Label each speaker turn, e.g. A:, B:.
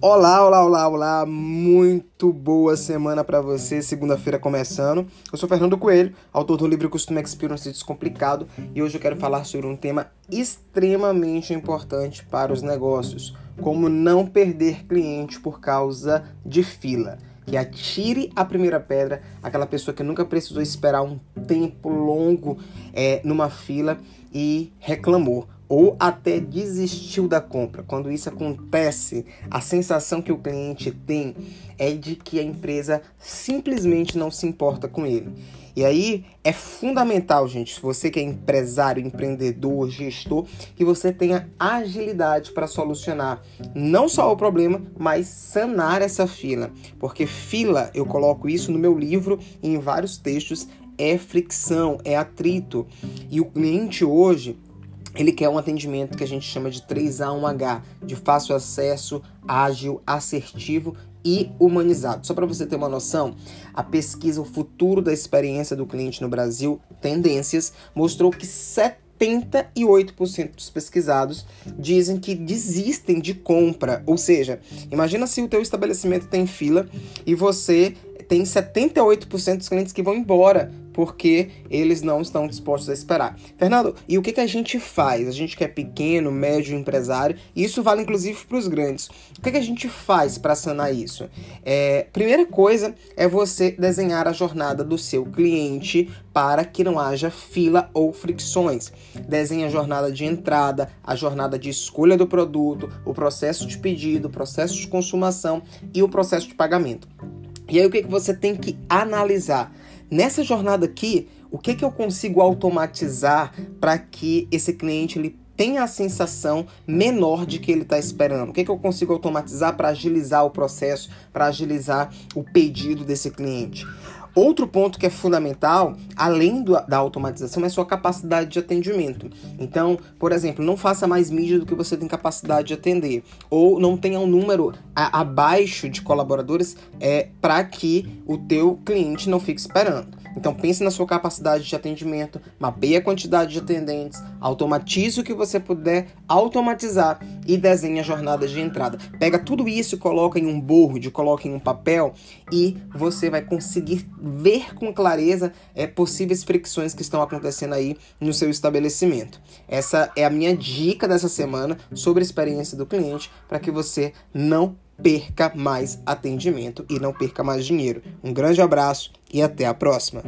A: Olá, olá, olá, olá. Muito boa semana para você. Segunda-feira começando. Eu sou Fernando Coelho, autor do livro Costume Experience Descomplicado, e hoje eu quero falar sobre um tema extremamente importante para os negócios: como não perder cliente por causa de fila. Que atire a primeira pedra, aquela pessoa que nunca precisou esperar um tempo longo é, numa fila e reclamou ou até desistiu da compra. Quando isso acontece, a sensação que o cliente tem é de que a empresa simplesmente não se importa com ele. E aí é fundamental, gente, se você que é empresário, empreendedor, gestor, que você tenha agilidade para solucionar não só o problema, mas sanar essa fila. Porque fila, eu coloco isso no meu livro e em vários textos, é fricção, é atrito. E o cliente hoje, ele quer um atendimento que a gente chama de 3A1H, de fácil acesso, ágil, assertivo e humanizado. Só para você ter uma noção, a pesquisa O Futuro da Experiência do Cliente no Brasil, Tendências, mostrou que 78% dos pesquisados dizem que desistem de compra. Ou seja, imagina se o teu estabelecimento tem fila e você tem 78% dos clientes que vão embora porque eles não estão dispostos a esperar. Fernando, e o que, que a gente faz? A gente que é pequeno, médio empresário, e isso vale inclusive para os grandes. O que, que a gente faz para sanar isso? É, primeira coisa é você desenhar a jornada do seu cliente para que não haja fila ou fricções. Desenhe a jornada de entrada, a jornada de escolha do produto, o processo de pedido, o processo de consumação e o processo de pagamento. E aí o que, que você tem que analisar? Nessa jornada aqui, o que, que eu consigo automatizar para que esse cliente ele tenha a sensação menor de que ele está esperando? O que, que eu consigo automatizar para agilizar o processo, para agilizar o pedido desse cliente? Outro ponto que é fundamental, além do, da automatização, é sua capacidade de atendimento. Então, por exemplo, não faça mais mídia do que você tem capacidade de atender, ou não tenha um número a, abaixo de colaboradores é, para que o teu cliente não fique esperando. Então pense na sua capacidade de atendimento, mapeie a quantidade de atendentes, automatize o que você puder automatizar e desenhe a jornada de entrada. Pega tudo isso, coloca em um board, coloca em um papel e você vai conseguir ver com clareza é, possíveis fricções que estão acontecendo aí no seu estabelecimento. Essa é a minha dica dessa semana sobre a experiência do cliente para que você não perca mais atendimento e não perca mais dinheiro. Um grande abraço e até a próxima!